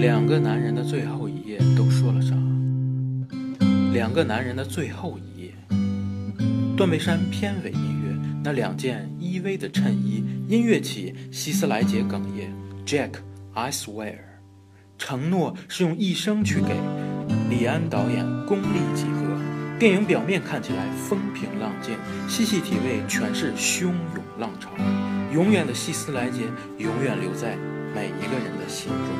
两个男人的最后一夜都说了啥？两个男人的最后一夜，断背山片尾音乐，那两件依偎的衬衣，音乐起，希斯莱杰哽咽，Jack，I swear，承诺是用一生去给。李安导演功力几何？电影表面看起来风平浪静，细细体味全是汹涌浪潮。永远的希斯莱杰，永远留在每一个人的心中。